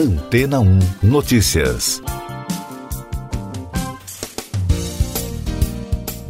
Antena 1 Notícias.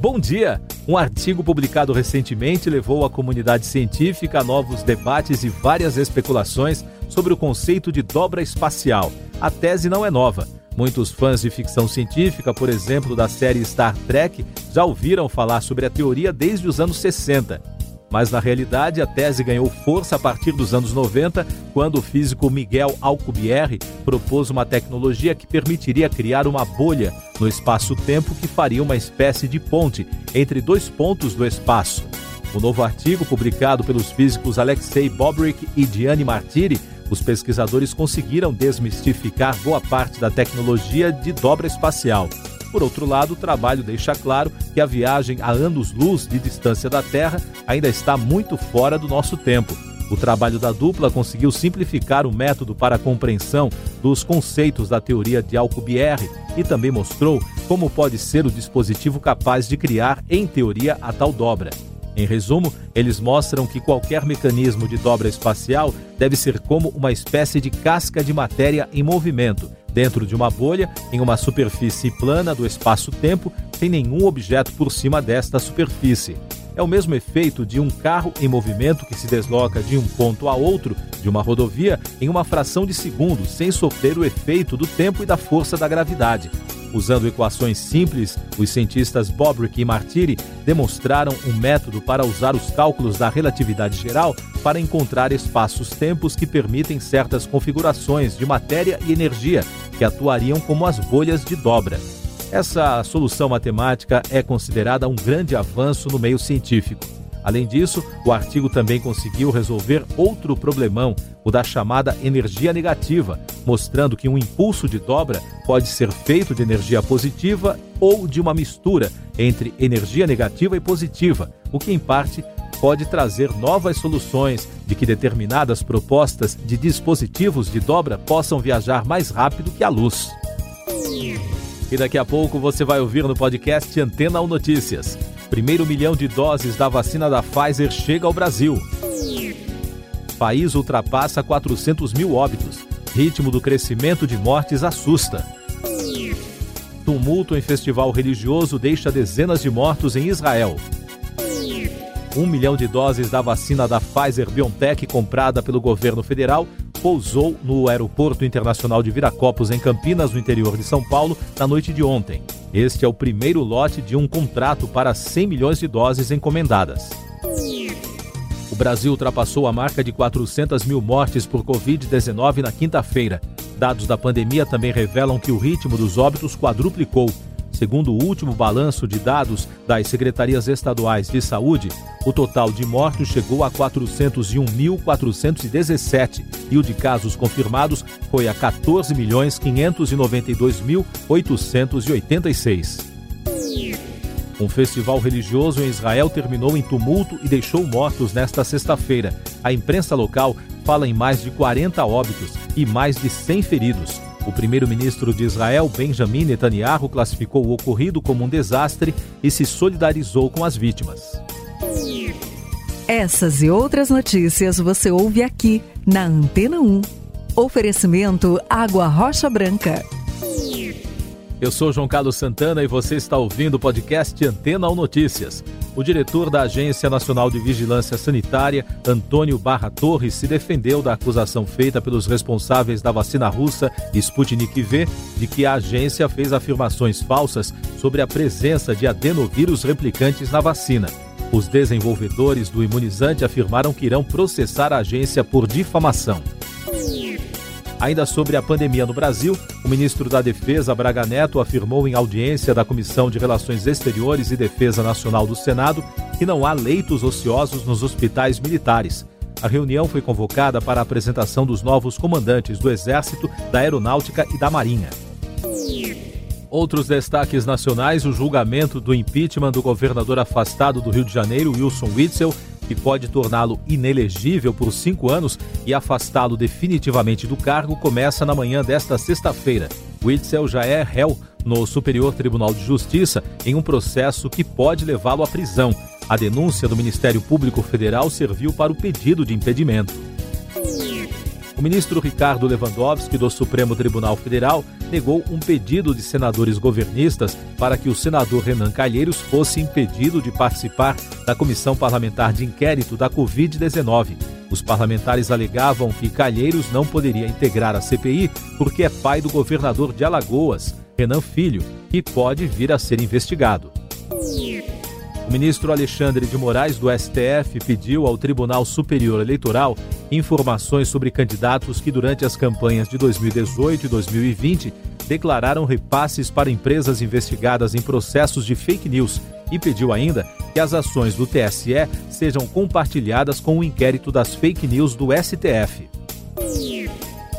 Bom dia! Um artigo publicado recentemente levou a comunidade científica a novos debates e várias especulações sobre o conceito de dobra espacial. A tese não é nova. Muitos fãs de ficção científica, por exemplo, da série Star Trek, já ouviram falar sobre a teoria desde os anos 60. Mas na realidade, a tese ganhou força a partir dos anos 90, quando o físico Miguel Alcubierre propôs uma tecnologia que permitiria criar uma bolha no espaço-tempo que faria uma espécie de ponte entre dois pontos do espaço. O novo artigo, publicado pelos físicos Alexei Bobrick e Gianni Martiri, os pesquisadores conseguiram desmistificar boa parte da tecnologia de dobra espacial. Por outro lado, o trabalho deixa claro que a viagem a anos-luz de distância da Terra ainda está muito fora do nosso tempo. O trabalho da dupla conseguiu simplificar o método para a compreensão dos conceitos da teoria de Alcubierre e também mostrou como pode ser o dispositivo capaz de criar, em teoria, a tal dobra. Em resumo, eles mostram que qualquer mecanismo de dobra espacial deve ser como uma espécie de casca de matéria em movimento, dentro de uma bolha, em uma superfície plana do espaço-tempo, sem nenhum objeto por cima desta superfície. É o mesmo efeito de um carro em movimento que se desloca de um ponto a outro de uma rodovia em uma fração de segundo, sem sofrer o efeito do tempo e da força da gravidade. Usando equações simples, os cientistas Bobrick e Martiri demonstraram um método para usar os cálculos da relatividade geral para encontrar espaços-tempos que permitem certas configurações de matéria e energia que atuariam como as bolhas de dobra. Essa solução matemática é considerada um grande avanço no meio científico. Além disso, o artigo também conseguiu resolver outro problemão, o da chamada energia negativa, mostrando que um impulso de dobra pode ser feito de energia positiva ou de uma mistura entre energia negativa e positiva, o que em parte pode trazer novas soluções de que determinadas propostas de dispositivos de dobra possam viajar mais rápido que a luz. E daqui a pouco você vai ouvir no podcast Antena ou Notícias. Primeiro milhão de doses da vacina da Pfizer chega ao Brasil. País ultrapassa 400 mil óbitos. Ritmo do crescimento de mortes assusta. Tumulto em festival religioso deixa dezenas de mortos em Israel. Um milhão de doses da vacina da Pfizer BioNTech comprada pelo governo federal pousou no Aeroporto Internacional de Viracopos, em Campinas, no interior de São Paulo, na noite de ontem. Este é o primeiro lote de um contrato para 100 milhões de doses encomendadas. O Brasil ultrapassou a marca de 400 mil mortes por Covid-19 na quinta-feira. Dados da pandemia também revelam que o ritmo dos óbitos quadruplicou Segundo o último balanço de dados das secretarias estaduais de saúde, o total de mortos chegou a 401.417 e o de casos confirmados foi a 14.592.886. Um festival religioso em Israel terminou em tumulto e deixou mortos nesta sexta-feira. A imprensa local fala em mais de 40 óbitos e mais de 100 feridos. O primeiro-ministro de Israel, Benjamin Netanyahu, classificou o ocorrido como um desastre e se solidarizou com as vítimas. Essas e outras notícias você ouve aqui na Antena 1. Oferecimento Água Rocha Branca. Eu sou João Carlos Santana e você está ouvindo o podcast Antena 1 Notícias. O diretor da Agência Nacional de Vigilância Sanitária, Antônio Barra Torres, se defendeu da acusação feita pelos responsáveis da vacina russa Sputnik V de que a agência fez afirmações falsas sobre a presença de adenovírus replicantes na vacina. Os desenvolvedores do imunizante afirmaram que irão processar a agência por difamação. Ainda sobre a pandemia no Brasil, o ministro da Defesa, Braga Neto, afirmou em audiência da Comissão de Relações Exteriores e Defesa Nacional do Senado que não há leitos ociosos nos hospitais militares. A reunião foi convocada para a apresentação dos novos comandantes do Exército, da Aeronáutica e da Marinha. Outros destaques nacionais: o julgamento do impeachment do governador afastado do Rio de Janeiro, Wilson Witzel, que pode torná-lo inelegível por cinco anos e afastá-lo definitivamente do cargo, começa na manhã desta sexta-feira. Witzel já é réu no Superior Tribunal de Justiça em um processo que pode levá-lo à prisão. A denúncia do Ministério Público Federal serviu para o pedido de impedimento. O ministro Ricardo Lewandowski, do Supremo Tribunal Federal, negou um pedido de senadores governistas para que o senador Renan Calheiros fosse impedido de participar da Comissão Parlamentar de Inquérito da Covid-19. Os parlamentares alegavam que Calheiros não poderia integrar a CPI porque é pai do governador de Alagoas, Renan Filho, que pode vir a ser investigado. O ministro Alexandre de Moraes, do STF, pediu ao Tribunal Superior Eleitoral informações sobre candidatos que, durante as campanhas de 2018 e 2020, declararam repasses para empresas investigadas em processos de fake news e pediu ainda que as ações do TSE sejam compartilhadas com o inquérito das fake news do STF.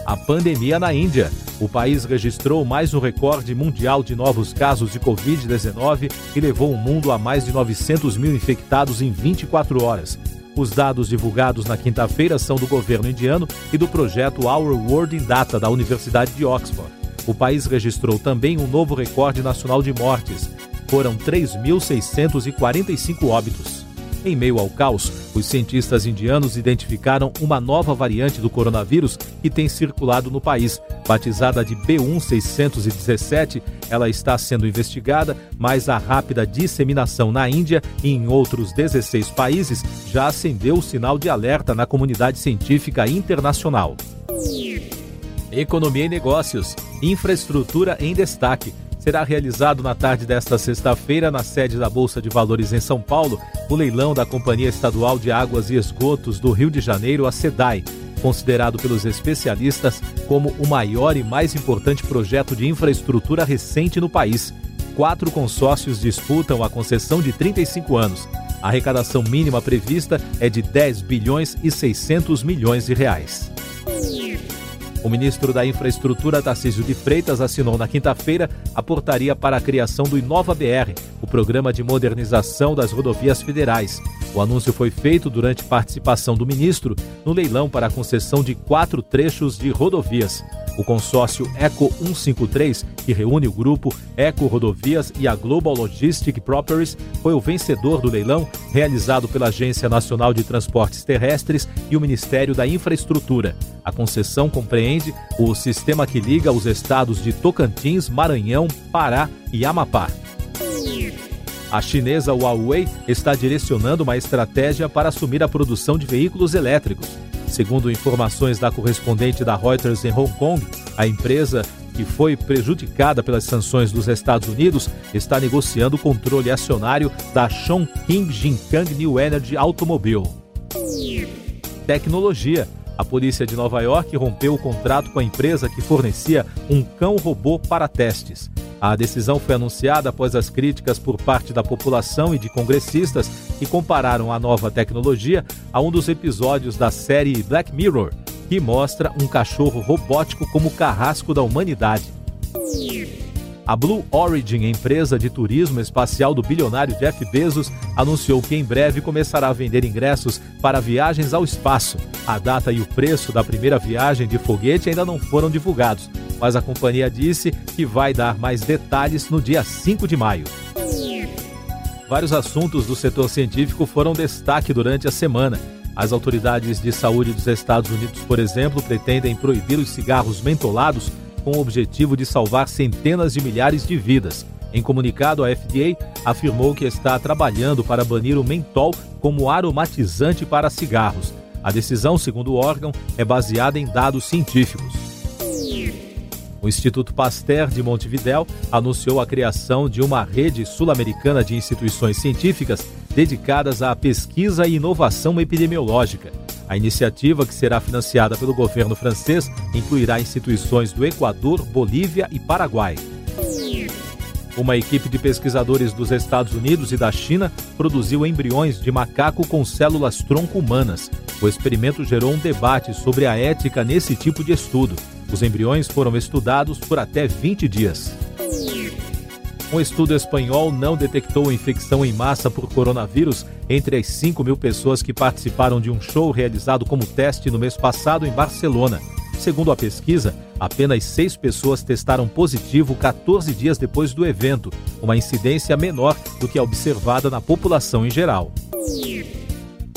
A pandemia na Índia. O país registrou mais um recorde mundial de novos casos de Covid-19 e levou o mundo a mais de 900 mil infectados em 24 horas. Os dados divulgados na quinta-feira são do governo indiano e do projeto Our World in Data da Universidade de Oxford. O país registrou também um novo recorde nacional de mortes. Foram 3.645 óbitos. Em meio ao caos, os cientistas indianos identificaram uma nova variante do coronavírus que tem circulado no país. Batizada de B1617, ela está sendo investigada, mas a rápida disseminação na Índia e em outros 16 países já acendeu o sinal de alerta na comunidade científica internacional. Economia e negócios. Infraestrutura em destaque será realizado na tarde desta sexta-feira, na sede da Bolsa de Valores em São Paulo, o leilão da Companhia Estadual de Águas e Esgotos do Rio de Janeiro, a SEDAI, considerado pelos especialistas como o maior e mais importante projeto de infraestrutura recente no país. Quatro consórcios disputam a concessão de 35 anos. A arrecadação mínima prevista é de 10 bilhões e 600 milhões de reais. O ministro da Infraestrutura, Tarcísio de Freitas, assinou na quinta-feira a portaria para a criação do Inova BR, o programa de modernização das rodovias federais. O anúncio foi feito durante participação do ministro no leilão para a concessão de quatro trechos de rodovias. O consórcio Eco 153, que reúne o grupo Eco Rodovias e a Global Logistic Properties, foi o vencedor do leilão realizado pela Agência Nacional de Transportes Terrestres e o Ministério da Infraestrutura. A concessão compreende o sistema que liga os estados de Tocantins, Maranhão, Pará e Amapá. A chinesa Huawei está direcionando uma estratégia para assumir a produção de veículos elétricos. Segundo informações da correspondente da Reuters em Hong Kong, a empresa que foi prejudicada pelas sanções dos Estados Unidos está negociando o controle acionário da Chongqing Jinkang New Energy Automobile. Tecnologia. A polícia de Nova York rompeu o contrato com a empresa que fornecia um cão robô para testes. A decisão foi anunciada após as críticas por parte da população e de congressistas que compararam a nova tecnologia a um dos episódios da série Black Mirror, que mostra um cachorro robótico como carrasco da humanidade. A Blue Origin, empresa de turismo espacial do bilionário Jeff Bezos, anunciou que em breve começará a vender ingressos para viagens ao espaço. A data e o preço da primeira viagem de foguete ainda não foram divulgados, mas a companhia disse que vai dar mais detalhes no dia 5 de maio. Vários assuntos do setor científico foram destaque durante a semana. As autoridades de saúde dos Estados Unidos, por exemplo, pretendem proibir os cigarros mentolados com o objetivo de salvar centenas de milhares de vidas. Em comunicado, a FDA afirmou que está trabalhando para banir o mentol como aromatizante para cigarros. A decisão, segundo o órgão, é baseada em dados científicos. O Instituto Pasteur de Montevidéu anunciou a criação de uma rede sul-americana de instituições científicas dedicadas à pesquisa e inovação epidemiológica. A iniciativa, que será financiada pelo governo francês, incluirá instituições do Equador, Bolívia e Paraguai. Uma equipe de pesquisadores dos Estados Unidos e da China produziu embriões de macaco com células tronco humanas. O experimento gerou um debate sobre a ética nesse tipo de estudo. Os embriões foram estudados por até 20 dias. Um estudo espanhol não detectou infecção em massa por coronavírus entre as 5 mil pessoas que participaram de um show realizado como teste no mês passado em Barcelona. Segundo a pesquisa, apenas seis pessoas testaram positivo 14 dias depois do evento, uma incidência menor do que a observada na população em geral.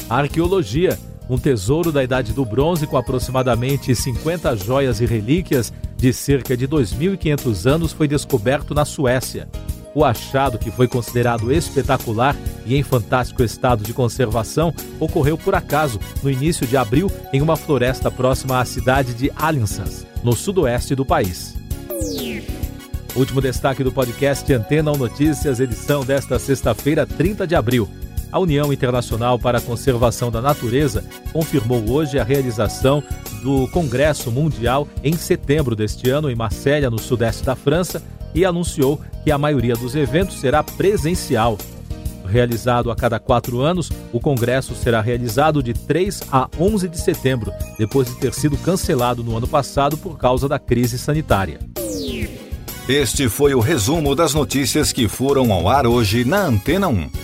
Arqueologia. Um tesouro da Idade do Bronze com aproximadamente 50 joias e relíquias de cerca de 2.500 anos foi descoberto na Suécia. O achado, que foi considerado espetacular e em fantástico estado de conservação, ocorreu por acaso no início de abril em uma floresta próxima à cidade de Alinsas, no sudoeste do país. Último destaque do podcast Antena ou Notícias, edição desta sexta-feira, 30 de abril. A União Internacional para a Conservação da Natureza confirmou hoje a realização do Congresso Mundial em setembro deste ano em Marselha, no sudeste da França, e anunciou que a maioria dos eventos será presencial. Realizado a cada quatro anos, o Congresso será realizado de 3 a 11 de setembro, depois de ter sido cancelado no ano passado por causa da crise sanitária. Este foi o resumo das notícias que foram ao ar hoje na Antena 1.